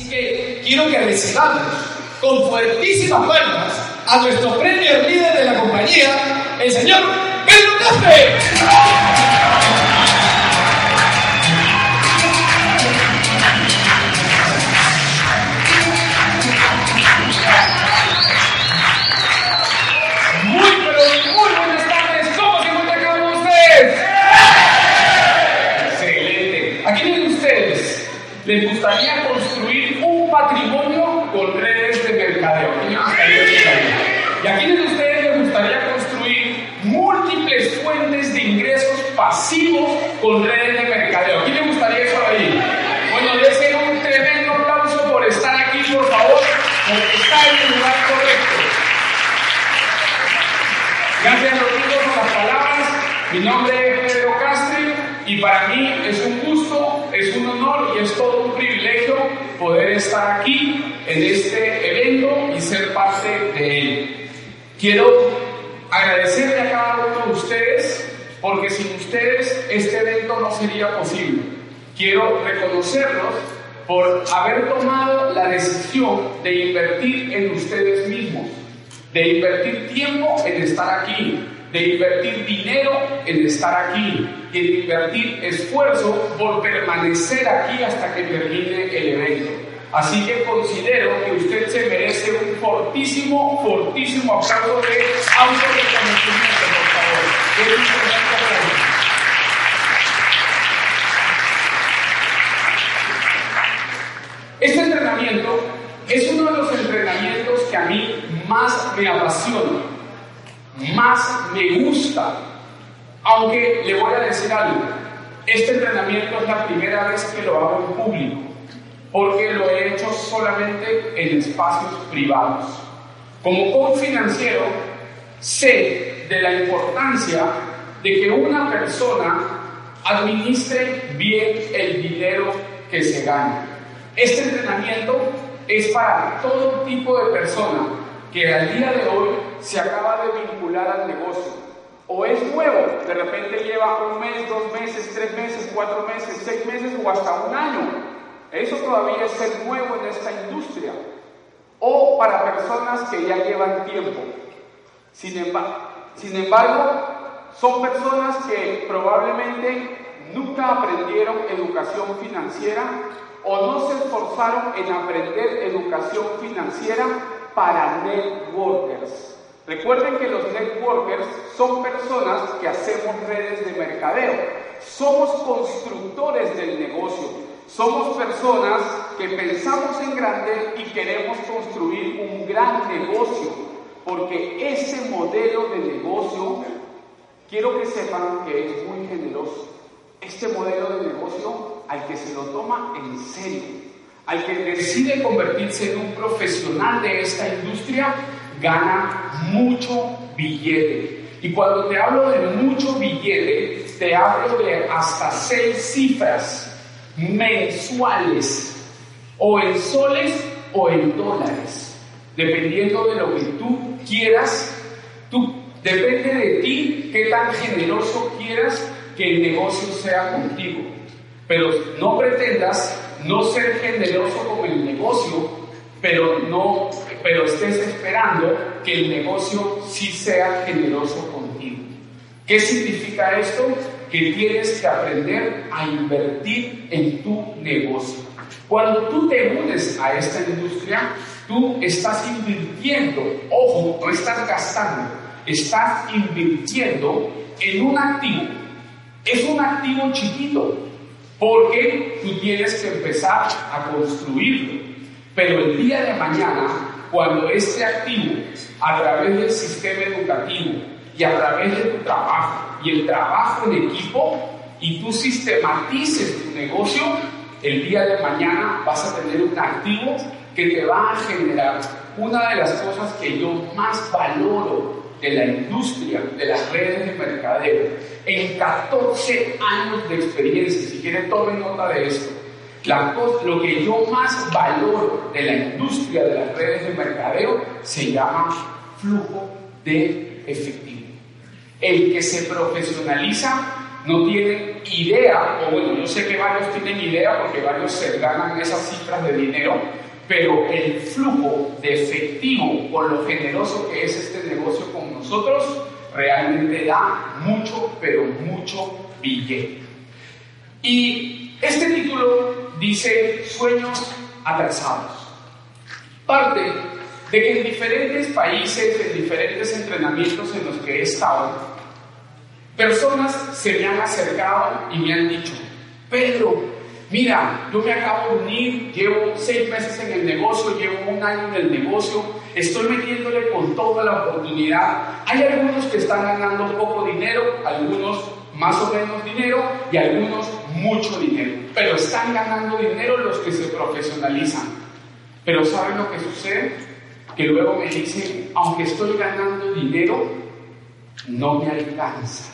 Así que quiero que recibamos con fuertísimas palmas a nuestro premier líder de la compañía, el señor Pedro Caspe. Con redes de mercadeo? ¿A quién le gustaría eso ahí? Bueno, deseo un tremendo aplauso por estar aquí, por favor, porque está en el lugar correcto. Gracias, Rodrigo, por las palabras. Mi nombre es Pedro Castri y para mí es un gusto, es un honor y es todo un privilegio poder estar aquí en este evento y ser parte de él. Quiero agradecerle a cada uno de ustedes porque sin ustedes este evento no sería posible. Quiero reconocerlos por haber tomado la decisión de invertir en ustedes mismos, de invertir tiempo en estar aquí, de invertir dinero en estar aquí y de invertir esfuerzo por permanecer aquí hasta que termine el evento. Así que considero que usted se merece un fortísimo, fortísimo aplauso de autorreconocimiento, Este entrenamiento es uno de los entrenamientos que a mí más me apasiona más me gusta. Aunque le voy a decir algo, este entrenamiento es la primera vez que lo hago en público, porque lo he hecho solamente en espacios privados. Como coach financiero, sé de la importancia de que una persona administre bien el dinero que se gana. Este entrenamiento es para todo tipo de persona que al día de hoy se acaba de vincular al negocio. O es nuevo, de repente lleva un mes, dos meses, tres meses, cuatro meses, seis meses o hasta un año. Eso todavía es nuevo en esta industria. O para personas que ya llevan tiempo. Sin embargo, sin embargo son personas que probablemente nunca aprendieron educación financiera o no se esforzaron en aprender educación financiera para networkers. Recuerden que los networkers son personas que hacemos redes de mercadeo. Somos constructores del negocio. Somos personas que pensamos en grande y queremos construir un gran negocio. Porque ese modelo de negocio, quiero que sepan que es muy generoso. Este modelo de negocio al que se lo toma en serio al que decide convertirse en un profesional de esta industria, gana mucho billete. Y cuando te hablo de mucho billete, te hablo de hasta seis cifras mensuales, o en soles o en dólares, dependiendo de lo que tú quieras. Tú, depende de ti qué tan generoso quieras que el negocio sea contigo. Pero no pretendas no ser generoso con el negocio, pero no, pero estés esperando que el negocio sí sea generoso contigo. ¿Qué significa esto? Que tienes que aprender a invertir en tu negocio. Cuando tú te unes a esta industria, tú estás invirtiendo, ojo, no estás gastando, estás invirtiendo en un activo. Es un activo chiquito, porque tú tienes que empezar a construirlo. Pero el día de mañana, cuando este activo, a través del sistema educativo y a través de tu trabajo y el trabajo en equipo, y tú sistematices tu negocio, el día de mañana vas a tener un activo que te va a generar una de las cosas que yo más valoro de la industria de las redes de mercadeo en 14 años de experiencia. Si quieren, tomen nota de esto. La lo que yo más valoro de la industria de las redes de mercadeo se llama flujo de efectivo. El que se profesionaliza no tiene idea, o bueno, yo sé que varios tienen idea porque varios se ganan esas cifras de dinero, pero el flujo de efectivo por lo generoso que es este negocio con nosotros realmente da mucho, pero mucho billete. Y este título dice sueños atrasados. Parte de que en diferentes países, en diferentes entrenamientos en los que he estado, personas se me han acercado y me han dicho, Pedro, mira, yo me acabo de unir, llevo seis meses en el negocio, llevo un año en el negocio, estoy metiéndole con toda la oportunidad. Hay algunos que están ganando poco dinero, algunos más o menos dinero y algunos mucho dinero, pero están ganando dinero los que se profesionalizan. Pero ¿saben lo que sucede? que luego me dicen, aunque estoy ganando dinero, no me alcanza.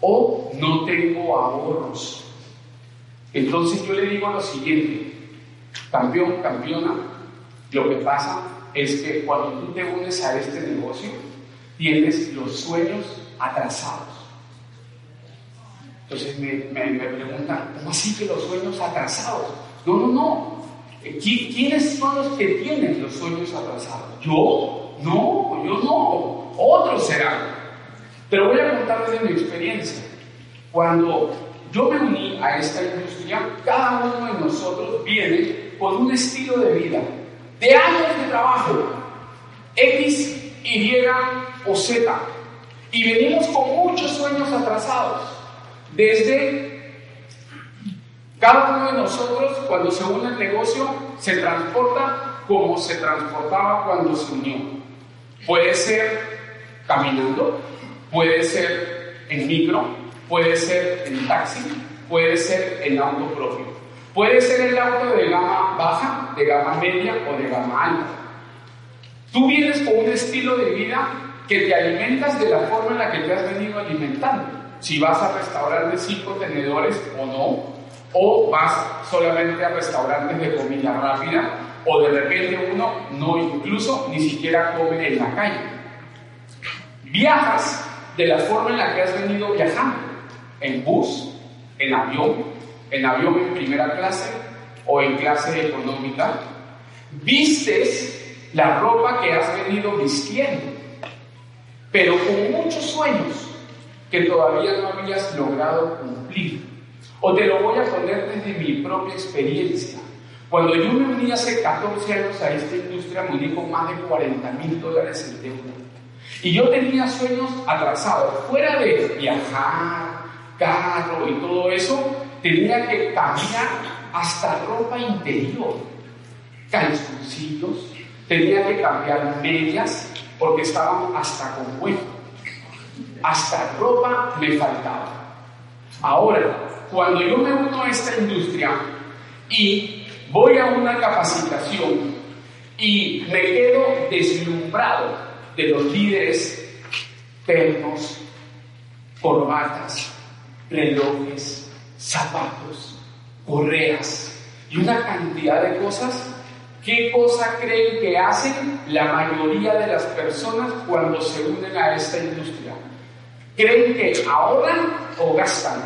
O no tengo ahorros. Entonces yo le digo lo siguiente, campeón, campeona, lo que pasa es que cuando tú te unes a este negocio, tienes los sueños atrasados. Entonces me, me, preguntan, ¿cómo así que los sueños atrasados? No, no, no. ¿Quiénes son los que tienen los sueños atrasados? ¿Yo? No, yo no. Otros serán. Pero voy a contarles de mi experiencia. Cuando yo me uní a esta industria, cada uno de nosotros viene con un estilo de vida, de años de trabajo, X, Y o Z. Y venimos con muchos sueños atrasados. Desde cada uno de nosotros, cuando se une al negocio, se transporta como se transportaba cuando se unió. Puede ser caminando, puede ser en micro, puede ser en taxi, puede ser en auto propio. Puede ser el auto de gama baja, de gama media o de gama alta. Tú vienes con un estilo de vida que te alimentas de la forma en la que te has venido alimentando. Si vas a restaurar de cinco tenedores o no, o vas solamente a restaurantes de comida rápida o de repente uno no incluso ni siquiera come en la calle. Viajas de la forma en la que has venido viajando, en bus, en avión, en avión en primera clase o en clase económica. Vistes la ropa que has venido vistiendo, pero con muchos sueños que todavía no habías logrado cumplir. O te lo voy a poner desde mi propia experiencia. Cuando yo me uní hace 14 años a esta industria, me uní con más de 40 mil dólares en deuda. Y yo tenía sueños atrasados. Fuera de viajar, carro y todo eso, tenía que cambiar hasta ropa interior, calzoncillos, tenía que cambiar medias porque estaban hasta con hueco. Hasta ropa me faltaba. Ahora, cuando yo me uno a esta industria y voy a una capacitación y me quedo deslumbrado de los líderes pernos, corbatas, relojes, zapatos, correas y una cantidad de cosas, ¿qué cosa creen que hacen la mayoría de las personas cuando se unen a esta industria? ¿Creen que ahorran o gastan?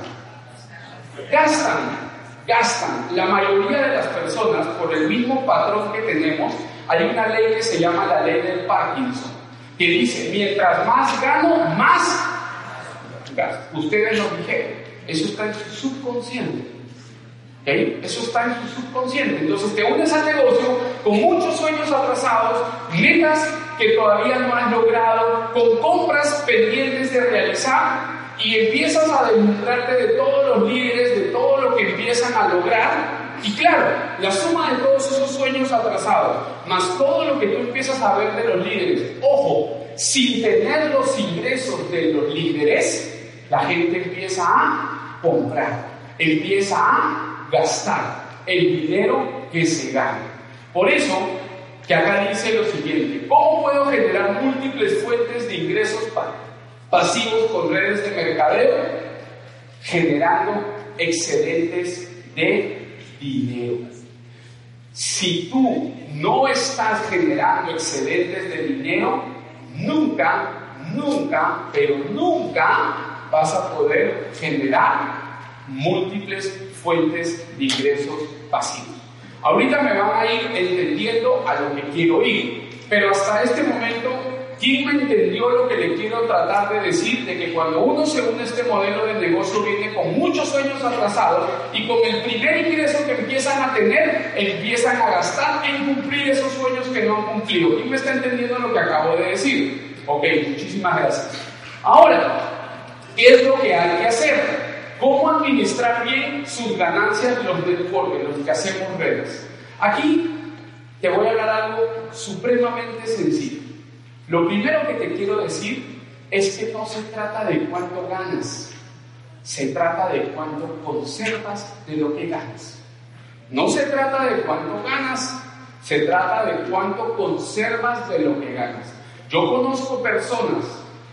Gastan, gastan. La mayoría de las personas, por el mismo patrón que tenemos, hay una ley que se llama la ley del Parkinson, que dice, mientras más gano, más Ustedes lo dijeron, eso está en su subconsciente. Eso está en su subconsciente. Entonces te unes al negocio con muchos sueños atrasados, metas que todavía no has logrado, con compras pendientes de realizar y empiezas a demostrarte de todos los líderes, de todo lo que empiezan a lograr. Y claro, la suma de todos esos sueños atrasados, más todo lo que tú empiezas a ver de los líderes, ojo, sin tener los ingresos de los líderes, la gente empieza a comprar, empieza a gastar el dinero que se gana. Por eso, que acá dice lo siguiente, ¿cómo puedo generar múltiples fuentes de ingresos pasivos con redes de mercadeo, generando excedentes de dinero. Si tú no estás generando excedentes de dinero, nunca, nunca, pero nunca vas a poder generar múltiples fuentes de ingresos pasivos. Ahorita me van a ir entendiendo a lo que quiero ir, pero hasta este momento, ¿quién me entendió lo que le quiero tratar de decir? De que cuando uno se une a este modelo de negocio viene con muchos sueños atrasados y con el primer ingreso que empiezan a tener, empiezan a gastar en cumplir esos sueños que no han cumplido. ¿Quién me está entendiendo lo que acabo de decir? Ok, muchísimas gracias. Ahora, ¿qué es lo que hay que hacer? ¿Cómo administrar bien sus ganancias los networkers, los que hacemos redes? Aquí te voy a hablar algo supremamente sencillo. Lo primero que te quiero decir es que no se trata de cuánto ganas, se trata de cuánto conservas de lo que ganas. No se trata de cuánto ganas, se trata de cuánto conservas de lo que ganas. Yo conozco personas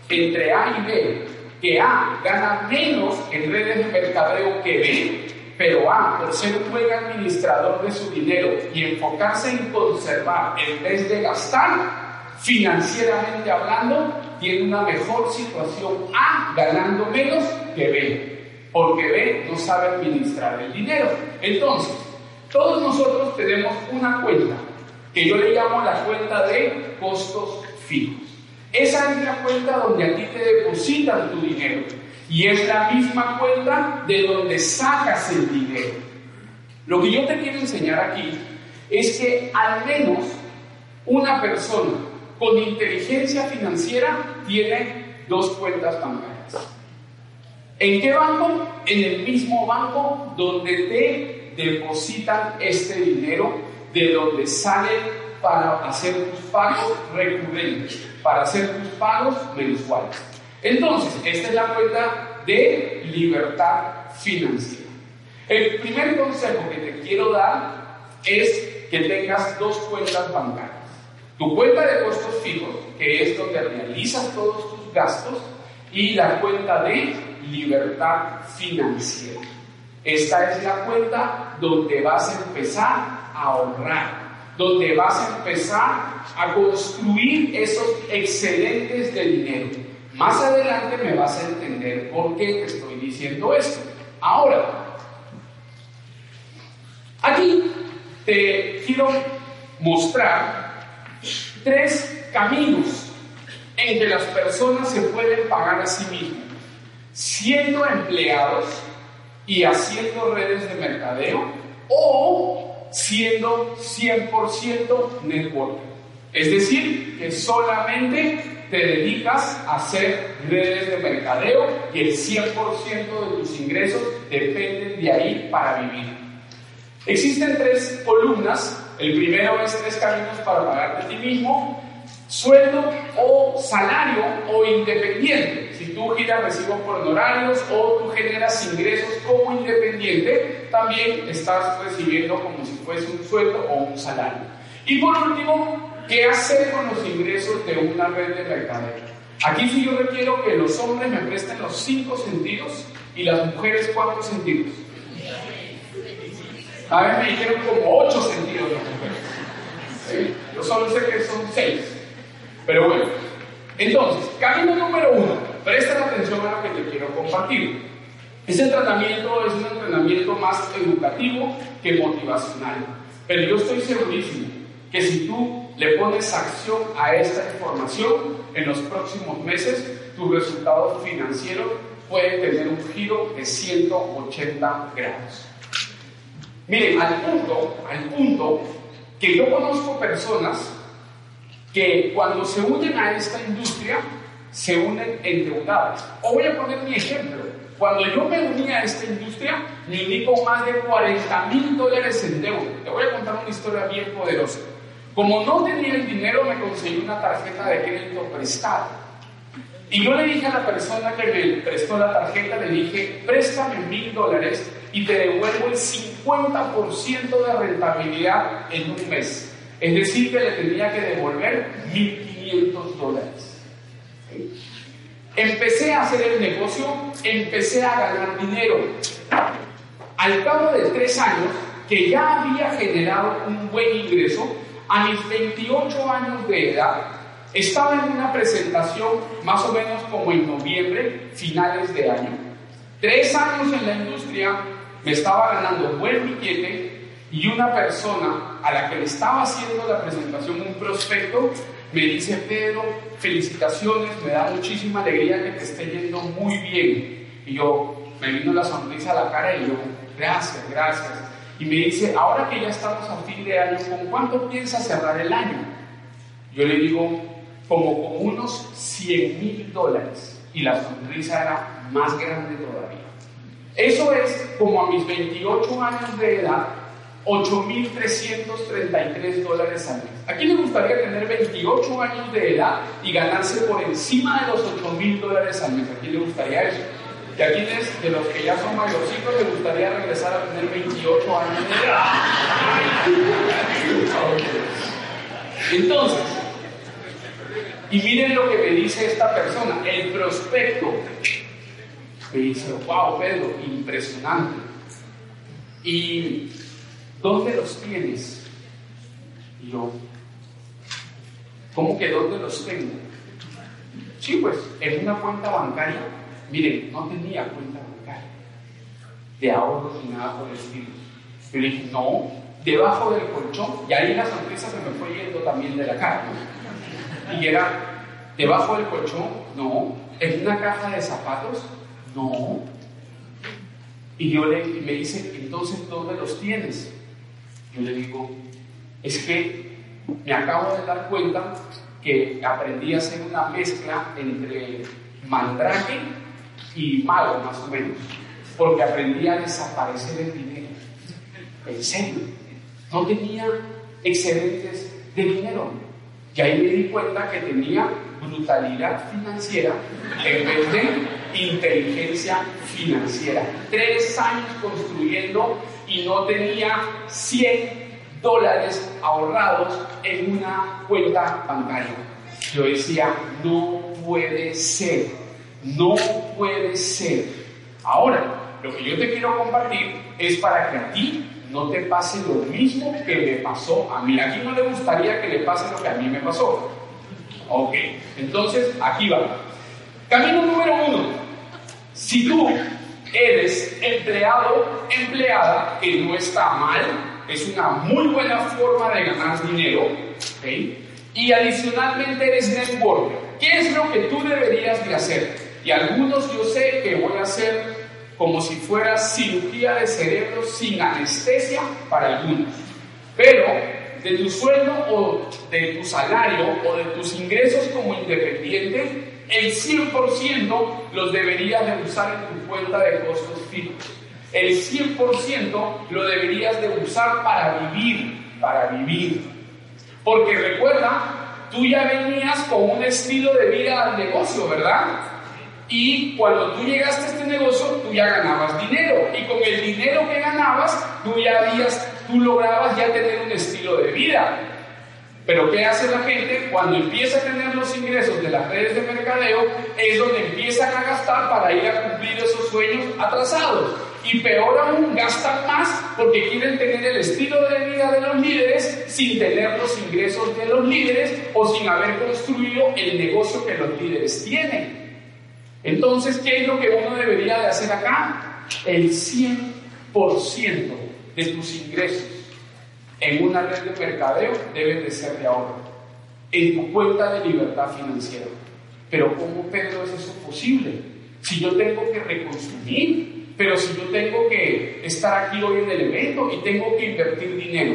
entre A y B que A gana menos en redes de mercadeo que B, pero A, por ser un buen administrador de su dinero y enfocarse en conservar en vez de gastar, financieramente hablando, tiene una mejor situación A ganando menos que B, porque B no sabe administrar el dinero. Entonces, todos nosotros tenemos una cuenta que yo le llamo la cuenta de costos fijos. Esa es la cuenta donde a ti te depositan tu dinero y es la misma cuenta de donde sacas el dinero. Lo que yo te quiero enseñar aquí es que al menos una persona con inteligencia financiera tiene dos cuentas bancarias. ¿En qué banco? En el mismo banco donde te depositan este dinero, de donde sale para hacer tus pagos recurrentes para hacer tus pagos mensuales. Entonces, esta es la cuenta de libertad financiera. El primer consejo que te quiero dar es que tengas dos cuentas bancarias. Tu cuenta de costos fijos, que es donde realizas todos tus gastos, y la cuenta de libertad financiera. Esta es la cuenta donde vas a empezar a ahorrar donde vas a empezar a construir esos excedentes de dinero. Más adelante me vas a entender por qué te estoy diciendo esto. Ahora, aquí te quiero mostrar tres caminos en que las personas se pueden pagar a sí mismas, siendo empleados y haciendo redes de mercadeo o siendo 100% networker. Es decir, que solamente te dedicas a hacer redes de mercadeo y el 100% de tus ingresos dependen de ahí para vivir. Existen tres columnas. El primero es tres caminos para pagarte a ti mismo sueldo o salario o independiente. Si tú giras recibos por honorarios o tú generas ingresos como independiente, también estás recibiendo como si fuese un sueldo o un salario. Y por último, ¿qué hacer con los ingresos de una red de mercadeo? Aquí sí yo requiero que los hombres me presten los cinco sentidos y las mujeres cuántos sentidos. A ver, me dijeron como ocho sentidos las mujeres. Yo solo sé que son seis. Pero bueno, entonces, camino número uno, presta atención a lo que te quiero compartir. Ese tratamiento es un entrenamiento más educativo que motivacional. Pero yo estoy segurísimo que si tú le pones acción a esta información, en los próximos meses tus resultados financieros pueden tener un giro de 180 grados. Miren, al punto, al punto que yo conozco personas que cuando se unen a esta industria, se unen endeudadas. O voy a poner mi ejemplo. Cuando yo me uní a esta industria, me uní con más de 40 mil dólares en deuda. Te voy a contar una historia bien poderosa. Como no tenía el dinero, me conseguí una tarjeta de crédito prestada. Y yo le dije a la persona que me prestó la tarjeta, le dije, préstame mil dólares y te devuelvo el 50% de rentabilidad en un mes. Es decir, que le tenía que devolver 1.500 dólares. Empecé a hacer el negocio, empecé a ganar dinero. Al cabo de tres años, que ya había generado un buen ingreso, a mis 28 años de edad, estaba en una presentación más o menos como en noviembre, finales de año, Tres años en la industria, me estaba ganando buen billete y una persona a la que le estaba haciendo la presentación, un prospecto, me dice, Pedro, felicitaciones, me da muchísima alegría que te esté yendo muy bien. Y yo, me vino la sonrisa a la cara y yo, gracias, gracias. Y me dice, ahora que ya estamos a fin de año, ¿con cuánto piensas cerrar el año? Yo le digo, como con unos 100 mil dólares. Y la sonrisa era más grande todavía. Eso es como a mis 28 años de edad, 8.333 dólares al mes. ¿A quién le gustaría tener 28 años de edad y ganarse por encima de los 8.000 dólares al mes? ¿A quién le gustaría eso? ¿Y a quienes de los que ya son mayorcitos les gustaría regresar a tener 28 años de edad? Entonces, y miren lo que me dice esta persona, el prospecto. Me dice, wow, Pedro, impresionante. Y ¿dónde los tienes? Y yo, ¿cómo que dónde los tengo? Sí, pues en una cuenta bancaria. Miren, no tenía cuenta bancaria de ahorros ni nada por el estilo. Yo le dije, no, debajo del colchón, y ahí la sonrisa se me fue yendo también de la cara. Y era, debajo del colchón, no, en una caja de zapatos, no. Y yo le, y me dice, entonces, ¿dónde los tienes? Yo le digo, es que me acabo de dar cuenta que aprendí a hacer una mezcla entre mandrake y mago, más o menos, porque aprendí a desaparecer el dinero. En serio, no tenía excedentes de dinero. Y ahí me di cuenta que tenía brutalidad financiera en vez de inteligencia financiera. Tres años construyendo y no tenía 100 dólares ahorrados en una cuenta bancaria. Yo decía, no puede ser, no puede ser. Ahora, lo que yo te quiero compartir es para que a ti no te pase lo mismo que me pasó a mí. Aquí no le gustaría que le pase lo que a mí me pasó. Ok, entonces aquí va. Camino número uno. Si tú eres empleado, empleada, que no está mal, es una muy buena forma de ganar dinero, y adicionalmente eres networker. ¿Qué es lo que tú deberías de hacer? Y algunos yo sé que voy a hacer como si fuera cirugía de cerebro sin anestesia para algunos. Pero de tu sueldo o de tu salario o de tus ingresos como independiente, el 100% los deberías de usar en tu cuenta de costos fijos. El 100% lo deberías de usar para vivir, para vivir. Porque recuerda, tú ya venías con un estilo de vida al negocio, ¿verdad? Y cuando tú llegaste a este negocio, tú ya ganabas dinero. Y con el dinero que ganabas, tú ya habías, tú lograbas ya tener un estilo de vida. Pero ¿qué hace la gente? Cuando empieza a tener los ingresos de las redes de mercadeo, es donde empiezan a gastar para ir a cumplir esos sueños atrasados. Y peor aún, gastan más porque quieren tener el estilo de vida de los líderes sin tener los ingresos de los líderes o sin haber construido el negocio que los líderes tienen. Entonces, ¿qué es lo que uno debería de hacer acá? El 100% de tus ingresos en una red de mercadeo deben de ser de ahorro, en tu cuenta de libertad financiera. Pero ¿cómo, Pedro, es eso posible? Si yo tengo que reconstruir, pero si yo tengo que estar aquí hoy en el evento y tengo que invertir dinero.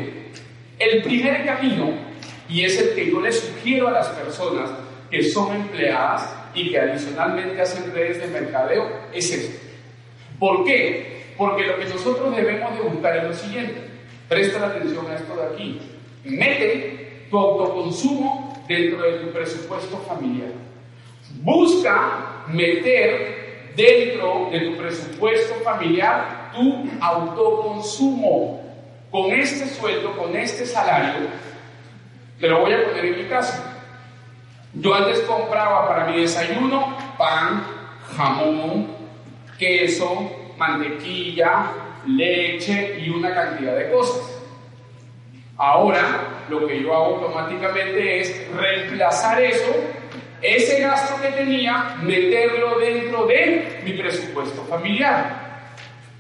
El primer camino, y es el que yo le sugiero a las personas que son empleadas y que adicionalmente hacen redes de mercadeo, es esto. ¿Por qué? Porque lo que nosotros debemos de buscar es lo siguiente. Presta atención a esto de aquí. Mete tu autoconsumo dentro de tu presupuesto familiar. Busca meter dentro de tu presupuesto familiar tu autoconsumo. Con este sueldo, con este salario, te lo voy a poner en mi casa. Yo antes compraba para mi desayuno pan, jamón, queso, mantequilla, leche y una cantidad de cosas. Ahora lo que yo hago automáticamente es reemplazar eso ese gasto que tenía, meterlo dentro de mi presupuesto familiar.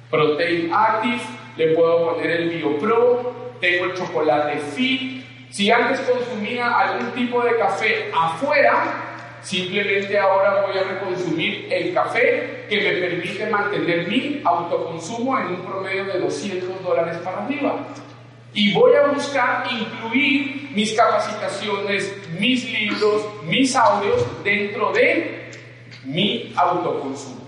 Protein Active, le puedo poner el BioPro, tengo el chocolate Fit. Si antes consumía algún tipo de café afuera, Simplemente ahora voy a reconsumir el café que me permite mantener mi autoconsumo en un promedio de 200 dólares para arriba. Y voy a buscar incluir mis capacitaciones, mis libros, mis audios dentro de mi autoconsumo.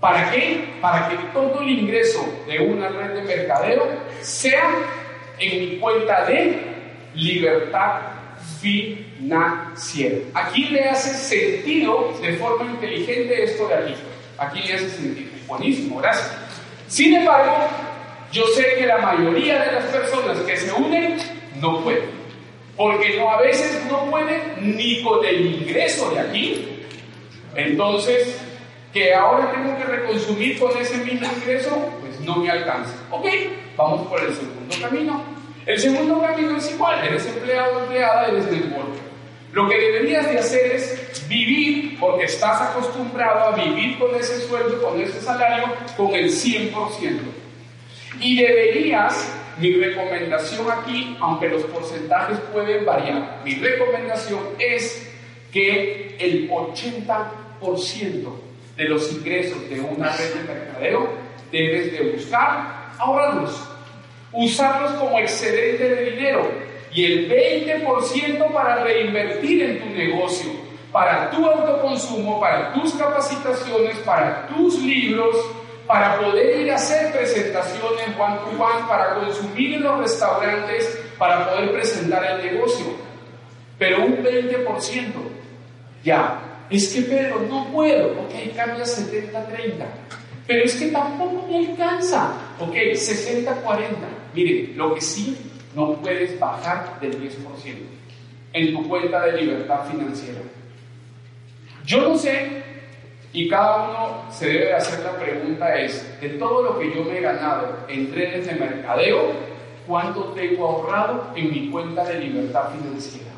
¿Para qué? Para que todo el ingreso de una red de mercadeo sea en mi cuenta de libertad financiera. Aquí le hace sentido de forma inteligente esto de aquí. Aquí hace sentido. Buenísimo, gracias. Sin embargo, yo sé que la mayoría de las personas que se unen no pueden. Porque a veces no pueden ni con el ingreso de aquí. Entonces, que ahora tengo que reconsumir con ese mismo ingreso, pues no me alcanza. Ok, vamos por el segundo camino. El segundo camino es igual, eres empleado o empleada, eres networker. Lo que deberías de hacer es vivir, porque estás acostumbrado a vivir con ese sueldo, con ese salario, con el 100%. Y deberías, mi recomendación aquí, aunque los porcentajes pueden variar, mi recomendación es que el 80% de los ingresos de una red de mercadeo debes de buscar ahorrarlos usarlos como excedente de dinero y el 20% para reinvertir en tu negocio, para tu autoconsumo, para tus capacitaciones, para tus libros, para poder ir a hacer presentaciones one to one, para consumir en los restaurantes, para poder presentar el negocio. Pero un 20%, ya, es que Pedro, no puedo, ok, cambia 70-30. Pero es que tampoco me alcanza. Ok, 60-40. Miren, lo que sí no puedes bajar del 10% en tu cuenta de libertad financiera. Yo no sé, y cada uno se debe hacer la pregunta es, de todo lo que yo me he ganado en trenes de mercadeo, ¿cuánto tengo ahorrado en mi cuenta de libertad financiera?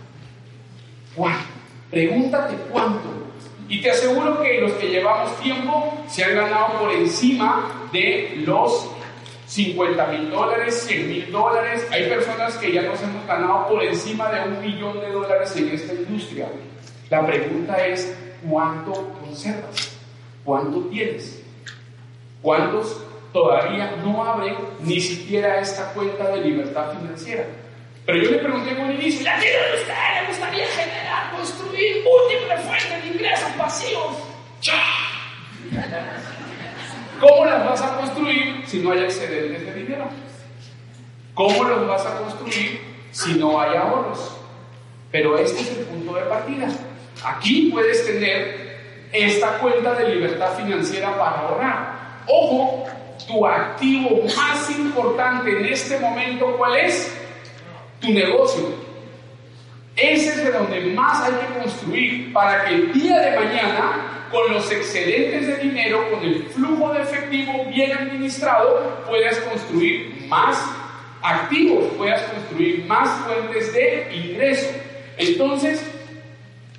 ¿Cuánto? Pregúntate cuánto. Y te aseguro que los que llevamos tiempo se han ganado por encima de los 50 mil dólares, 100 mil dólares. Hay personas que ya nos hemos ganado por encima de un millón de dólares en esta industria. La pregunta es, ¿cuánto conservas? ¿Cuánto tienes? ¿Cuántos todavía no abren ni siquiera esta cuenta de libertad financiera? Pero yo le pregunté en un inicio, ¿ya tiene usted? ¿Le gustaría generar, construir múltiples fuentes de ingresos pasivos? ¿Cómo las vas a construir si no hay excedentes de dinero? ¿Cómo los vas a construir si no hay ahorros? Pero este es el punto de partida. Aquí puedes tener esta cuenta de libertad financiera para ahorrar. Ojo, tu activo más importante en este momento, ¿cuál es? tu negocio. Ese es de donde más hay que construir para que el día de mañana, con los excedentes de dinero, con el flujo de efectivo bien administrado, puedas construir más activos, puedas construir más fuentes de ingreso. Entonces,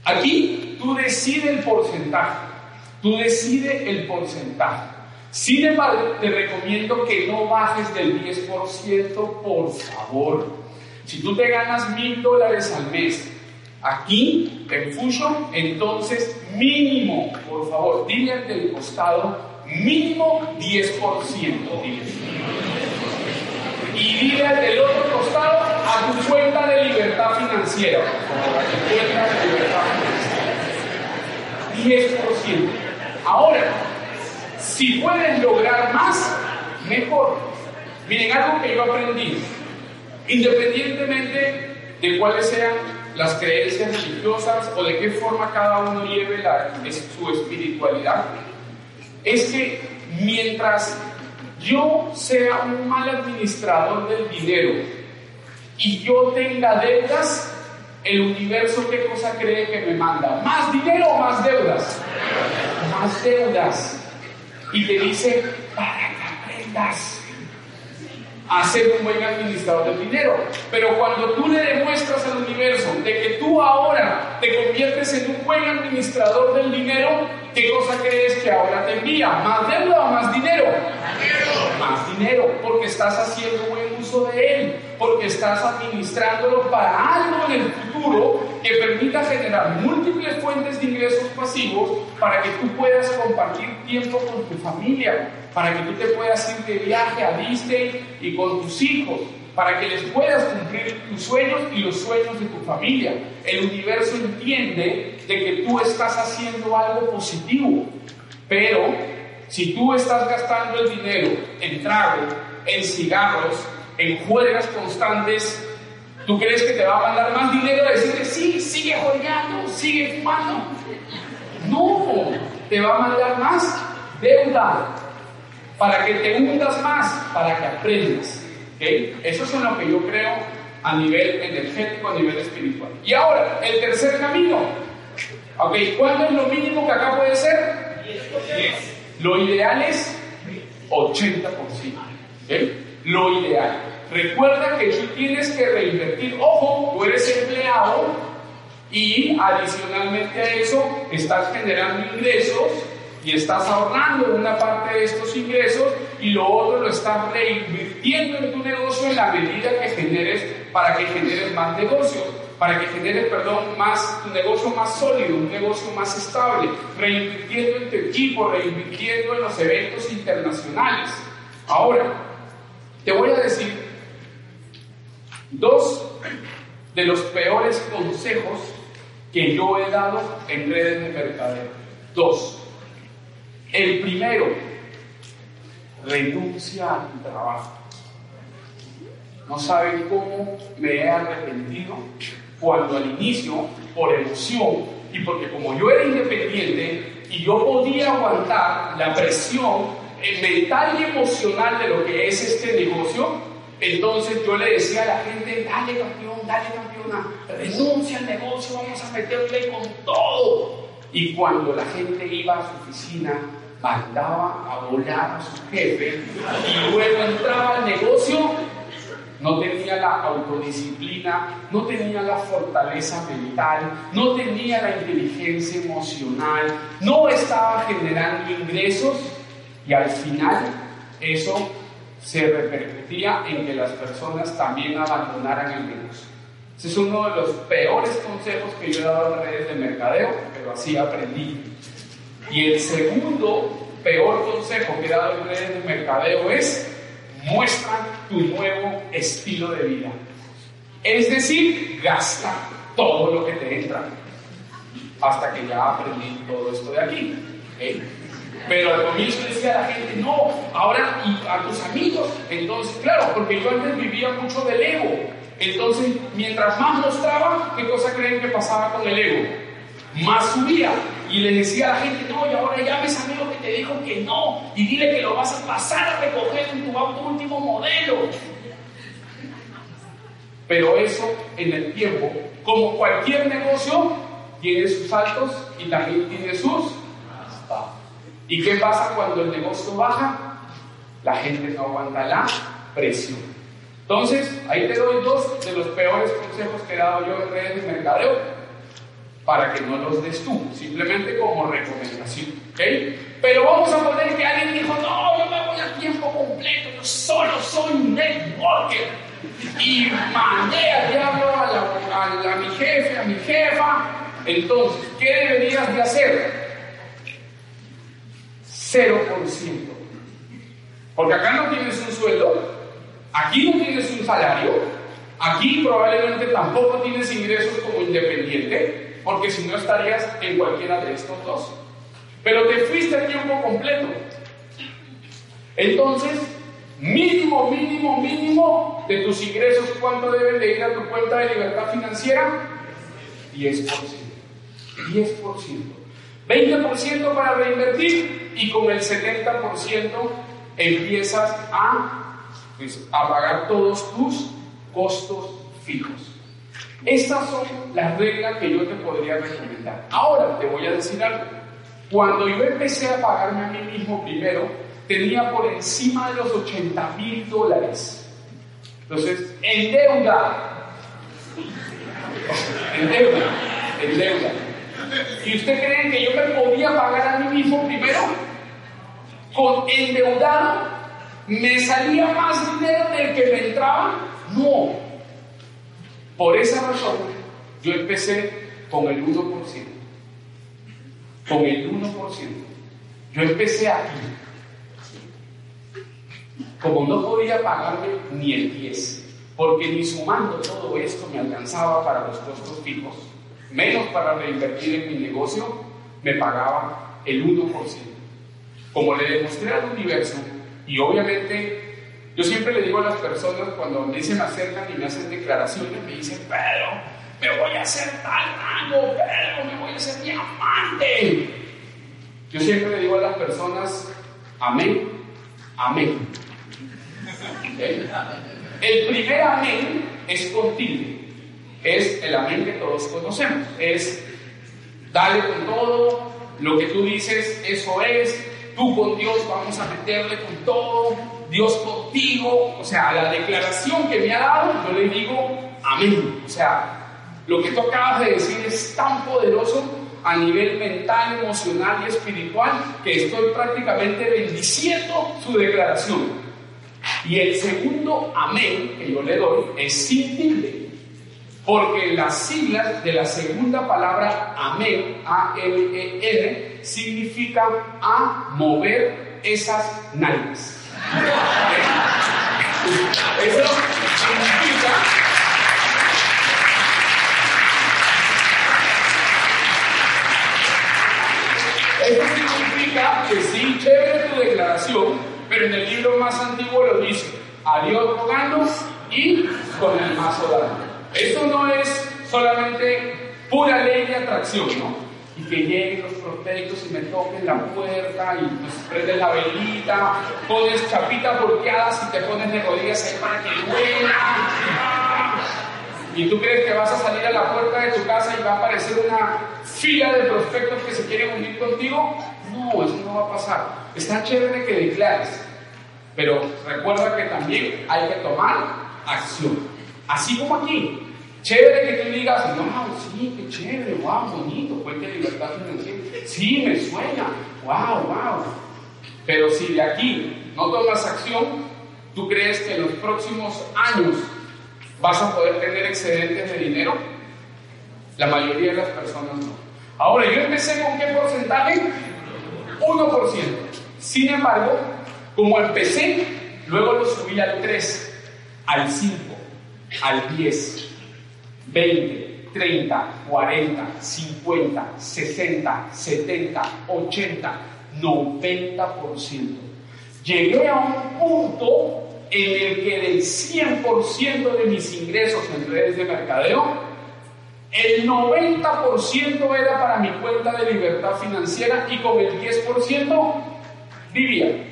aquí tú decides el porcentaje, tú decides el porcentaje. Sin embargo, te recomiendo que no bajes del 10%, por favor. Si tú te ganas mil dólares al mes aquí en Fusion, entonces mínimo, por favor, dile al del costado, mínimo 10%. Y dile al del otro costado a tu cuenta de libertad financiera. Cuenta de libertad financiera. 10%. Ahora, si puedes lograr más, mejor. Miren, algo que yo aprendí Independientemente de cuáles sean las creencias religiosas o de qué forma cada uno lleve su espiritualidad, es que mientras yo sea un mal administrador del dinero y yo tenga deudas, el universo qué cosa cree que me manda? ¿Más dinero o más deudas? Más deudas. Y te dice, para que aprendas a ser un buen administrador del dinero. Pero cuando tú le demuestras al universo de que tú ahora te conviertes en un buen administrador del dinero, ¿qué cosa crees que ahora te envía? ¿Más deuda o más dinero? Más dinero, porque estás haciendo buen uso de él, porque estás administrándolo para algo en el futuro que permita generar múltiples fuentes de ingresos pasivos para que tú puedas compartir tiempo con tu familia, para que tú te puedas ir de viaje a Disney y con tus hijos, para que les puedas cumplir tus sueños y los sueños de tu familia. El universo entiende de que tú estás haciendo algo positivo, pero si tú estás gastando el dinero en trago, en cigarros, en juegas constantes, ¿tú crees que te va a mandar más dinero a decirle, sí, sigue jodeando, sigue fumando? No, te va a mandar más deuda para que te hundas más, para que aprendas. Eso es en lo que yo creo a nivel energético, a nivel espiritual. Y ahora, el tercer camino. ¿Ok? ¿Cuánto es lo mínimo que acá puede ser? 10. Lo ideal es 80%. Lo ideal. Recuerda que tú tienes que reinvertir. Ojo, tú eres empleado y adicionalmente a eso estás generando ingresos y estás ahorrando una parte de estos ingresos y lo otro lo estás reinvirtiendo en tu negocio en la medida que generes para que generes más negocios, para que generes, perdón, más un negocio más sólido, un negocio más estable, reinvirtiendo en tu equipo, reinvirtiendo en los eventos internacionales. Ahora, te voy a decir dos de los peores consejos que yo he dado en redes de mercadeo. Dos. El primero, renuncia a tu trabajo. No saben cómo me he arrepentido cuando al inicio, por emoción y porque como yo era independiente y yo podía aguantar la presión mental y emocional de lo que es este negocio, entonces yo le decía a la gente, dale campeón, dale campeona, renuncia al negocio, vamos a meterle con todo. Y cuando la gente iba a su oficina, mandaba a volar a su jefe y luego entraba al negocio, no tenía la autodisciplina, no tenía la fortaleza mental, no tenía la inteligencia emocional, no estaba generando ingresos y al final eso se repercutía en que las personas también abandonaran el negocio. Ese es uno de los peores consejos que yo he dado en redes de mercadeo, pero así aprendí. Y el segundo peor consejo que he dado en redes de mercadeo es muestra tu nuevo estilo de vida. Es decir, gasta todo lo que te entra. Hasta que ya aprendí todo esto de aquí. Pero al comienzo decía la gente, no, ahora y a tus amigos. Entonces, claro, porque yo antes vivía mucho del ego. Entonces, mientras más mostraba, ¿qué cosa creen que pasaba con el ego? Más subía. Y le decía a la gente, no, y ahora ya ves amigo que te dijo que no, y dile que lo vas a pasar a recoger en tu último modelo. Pero eso en el tiempo, como cualquier negocio, tiene sus altos y también tiene sus. ¿Y qué pasa cuando el negocio baja? La gente no aguanta la presión. Entonces, ahí te doy dos de los peores consejos que he dado yo en redes de mercadeo para que no los des tú, simplemente como recomendación. ¿okay? Pero vamos a poner que alguien dijo, no, yo me voy a tiempo completo, yo solo soy networker. Y mandé al diablo a, a, mi jefe, a mi jefa. Entonces, ¿qué deberías de hacer? 0%. Porque acá no tienes un sueldo, aquí no tienes un salario, aquí probablemente tampoco tienes ingresos como independiente, porque si no estarías en cualquiera de estos dos. Pero te fuiste a tiempo completo. Entonces, mínimo, mínimo, mínimo de tus ingresos, ¿cuánto deben de ir a tu cuenta de libertad financiera? 10%. 10%. 20% para reinvertir y con el 70% empiezas a, pagar todos tus costos fijos. Estas son las reglas que yo te podría recomendar. Ahora te voy a decir algo. Cuando yo empecé a pagarme a mí mismo primero, tenía por encima de los 80 mil dólares Entonces, en deuda. En deuda. En deuda. ¿Y usted cree que yo me podía pagar a mí mismo primero? Con endeudado, ¿me salía más dinero del que me entraba? No. Por esa razón, yo empecé con el 1%. Con el 1%. Yo empecé aquí. Como no podía pagarme ni el 10, porque ni sumando todo esto me alcanzaba para los costos fijos, menos para reinvertir en mi negocio, me pagaba el 1%. Como le demostré al universo, y obviamente yo siempre le digo a las personas cuando me me acercan y me hacen declaraciones, me dicen, pero me voy a hacer tal rango, pero me voy a hacer diamante. Yo siempre le digo a las personas, amén, amén. El primer amén es contigo. Es el amén que todos conocemos. Es dale con todo, lo que tú dices, eso es. Tú con Dios vamos a meterle con todo. Dios contigo. O sea, la declaración que me ha dado, yo le digo amén. O sea, lo que tú acabas de decir es tan poderoso a nivel mental, emocional y espiritual que estoy prácticamente bendiciendo su declaración. Y el segundo amén que yo le doy es sin tilde, porque las siglas de la segunda palabra amén, A-M-E-N, significa a mover esas nalgas. Eso significa Eso significa que sí, chévere tu declaración, pero en el libro más antiguo lo dice, a Dios rogando y con el mazo dando. Esto no es solamente pura ley de atracción, ¿no? Y que lleguen los prospectos y me toquen la puerta y pues prendes la velita, pones chapita volteadas y te pones de rodillas ahí para que duela. Y tú crees que vas a salir a la puerta de tu casa y va a aparecer una fila de prospectos que se quieren unir contigo. No, eso no va a pasar. Está chévere que declares, pero recuerda que también hay que tomar acción. Así como aquí. Chévere que tú digas, wow, sí, qué chévere, wow, bonito, fuente de libertad financiera. Sí, me suena, wow, wow. Pero si de aquí no tomas acción, ¿tú crees que en los próximos años vas a poder tener excedentes de dinero? La mayoría de las personas no. Ahora, yo empecé con qué porcentaje? 1%. Sin embargo, como empecé, luego lo subí al 3, al 5, al 10, 20, 30, 40, 50, 60, 70, 80, 90%. Llegué a un punto en el que del 100% de mis ingresos en redes de mercadeo, el 90% era para mi cuenta de libertad financiera y con el 10% vivía.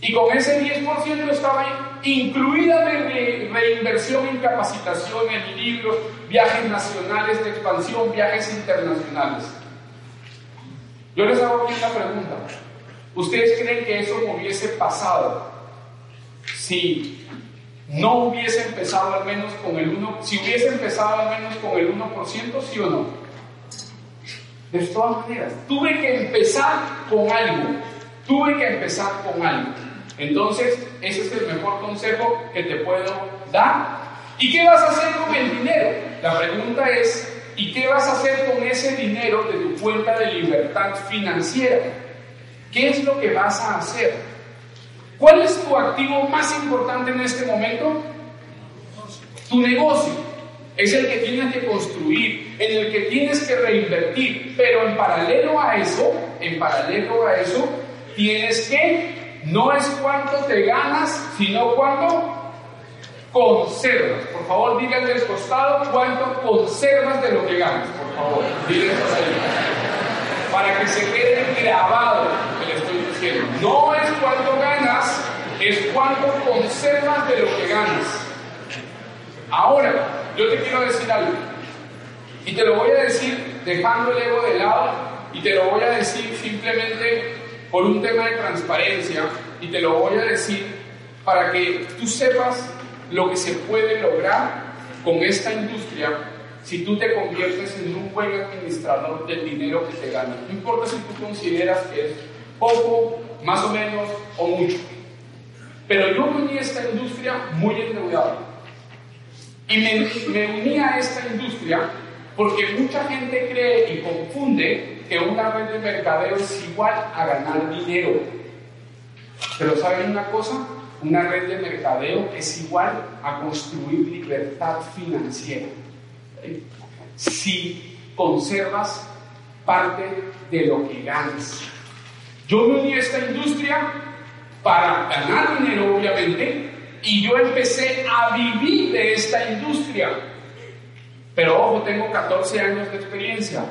Y con ese 10% estaba incluida de reinversión en capacitación, en libros, viajes nacionales de expansión, viajes internacionales. Yo les hago aquí una pregunta. ¿Ustedes creen que eso hubiese pasado si no hubiese empezado al menos con el 1%, si hubiese empezado al menos con el 1%, sí o no? De todas maneras, tuve que empezar con algo, tuve que empezar con algo. Entonces, ese es el mejor consejo que te puedo dar. ¿Y qué vas a hacer con el dinero? La pregunta es, ¿y qué vas a hacer con ese dinero de tu cuenta de libertad financiera? ¿Qué es lo que vas a hacer? ¿Cuál es tu activo más importante en este momento? Tu negocio. Es el que tienes que construir, en el que tienes que reinvertir. Pero en paralelo a eso, en paralelo a eso, tienes que no es cuánto te ganas, sino cuánto conservas. Por favor, díganle al costado cuánto conservas de lo que ganas, por favor. Díganle Para que se quede grabado lo que le estoy diciendo. No es cuánto ganas, es cuánto conservas de lo que ganas. Ahora, yo te quiero decir algo. Y te lo voy a decir dejando el ego de lado y te lo voy a decir simplemente por un tema de transparencia y te lo voy a decir para que tú sepas lo que se puede lograr con esta industria si tú te conviertes en un buen administrador del dinero que te ganas. No importa si tú consideras que es poco, más o menos o mucho. Pero yo me uní a esta industria muy endeudado. Y me, me uní a esta industria porque mucha gente cree y confunde que una red de mercadeo es igual a ganar dinero. Pero ¿saben una cosa? Una red de mercadeo es igual a construir libertad financiera. Si conservas parte de lo que ganas. Yo me uní a esta industria para ganar dinero, obviamente, y yo empecé a vivir de esta industria. Pero ojo, tengo 14 años de experiencia,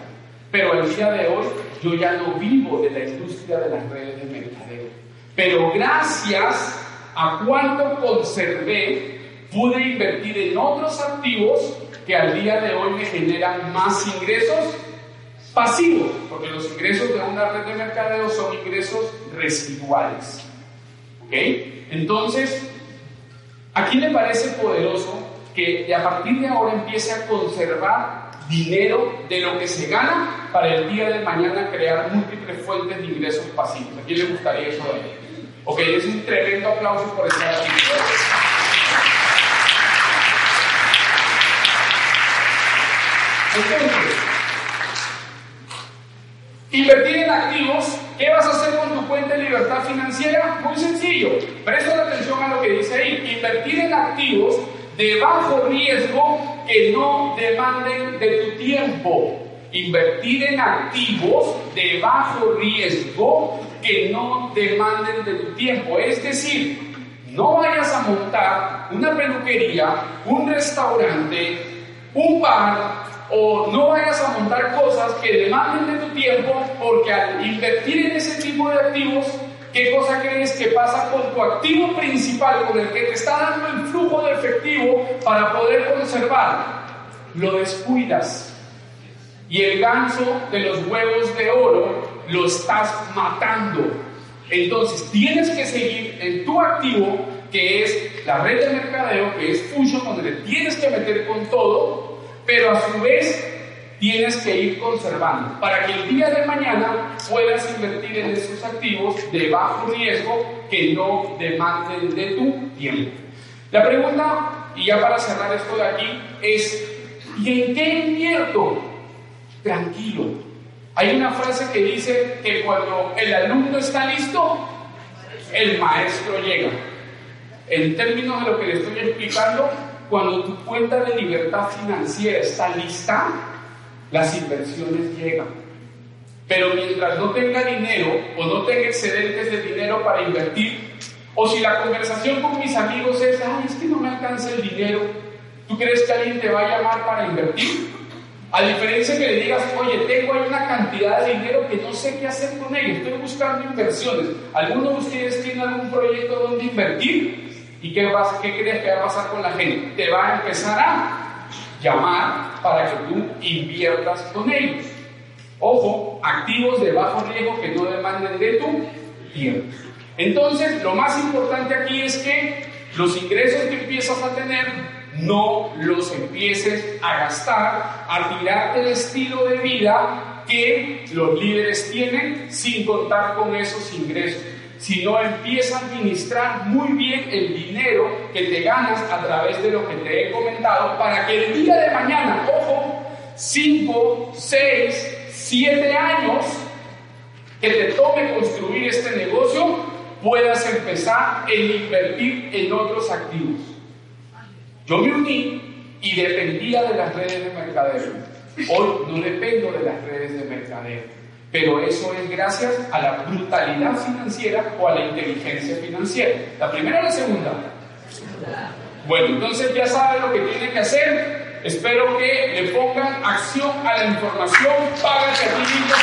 pero el día de hoy yo ya no vivo de la industria de las redes de mercadeo. Pero gracias a cuánto conservé, pude invertir en otros activos que al día de hoy me generan más ingresos pasivos, porque los ingresos de una red de mercadeo son ingresos residuales. ¿Ok? Entonces, ¿a quién le parece poderoso que a partir de ahora empiece a conservar dinero de lo que se gana para el día de mañana crear múltiples fuentes de ingresos pasivos? ¿A quién le gustaría eso de? Ok, es un tremendo aplauso por estar aquí. Invertir en activos ¿Qué vas a hacer con tu cuenta de libertad financiera? Muy sencillo. Presta atención a lo que dice ahí. Invertir en activos de bajo riesgo que no demanden de tu tiempo. Invertir en activos de bajo riesgo que no demanden de tu tiempo. Es decir, no vayas a montar una peluquería, un restaurante, un bar, o no vayas a montar cosas que demanden de tu tiempo, porque al invertir en ese tipo de activos, ¿qué cosa crees que pasa con tu activo principal, con el que te está dando el flujo de efectivo para poder conservar? Lo descuidas. Y el ganso de los huevos de oro lo estás matando. Entonces tienes que seguir en tu activo, que es la red de mercadeo, que es Fusion, donde tienes que meter con todo, pero a su vez tienes que ir conservando para que el día de mañana puedas invertir en esos activos de bajo riesgo que no demanden de tu tiempo. La pregunta, y ya para cerrar esto de aquí, es, ¿y en qué invierto? Tranquilo. Hay una frase que dice que cuando el alumno está listo, el maestro llega. En términos de lo que le estoy explicando, cuando tu cuenta de libertad financiera está lista, las inversiones llegan. Pero mientras no tenga dinero o no tenga excedentes de dinero para invertir, o si la conversación con mis amigos es, ay, es que no me alcanza el dinero, ¿tú crees que alguien te va a llamar para invertir? A diferencia que le digas, oye, tengo ahí una cantidad de dinero que no sé qué hacer con ella, estoy buscando inversiones. ¿Alguno de ustedes tiene algún proyecto donde invertir? ¿Y qué, vas, qué crees que va a pasar con la gente? Te va a empezar a llamar para que tú inviertas con ellos. Ojo, activos de bajo riesgo que no demanden de tu tiempo. Entonces, lo más importante aquí es que los ingresos que empiezas a tener no los empieces a gastar, a tirarte el estilo de vida que los líderes tienen sin contar con esos ingresos sino empieza a administrar muy bien el dinero que te ganas a través de lo que te he comentado para que el día de mañana, ojo, 5, 6, 7 años que te tome construir este negocio, puedas empezar a invertir en otros activos. Yo me uní y dependía de las redes de mercadeo. Hoy no dependo de las redes de mercadeo pero eso es gracias a la brutalidad financiera o a la inteligencia financiera. ¿La primera o la segunda? Bueno, entonces ya saben lo que tienen que hacer. Espero que le pongan acción a la información para que aquí mismo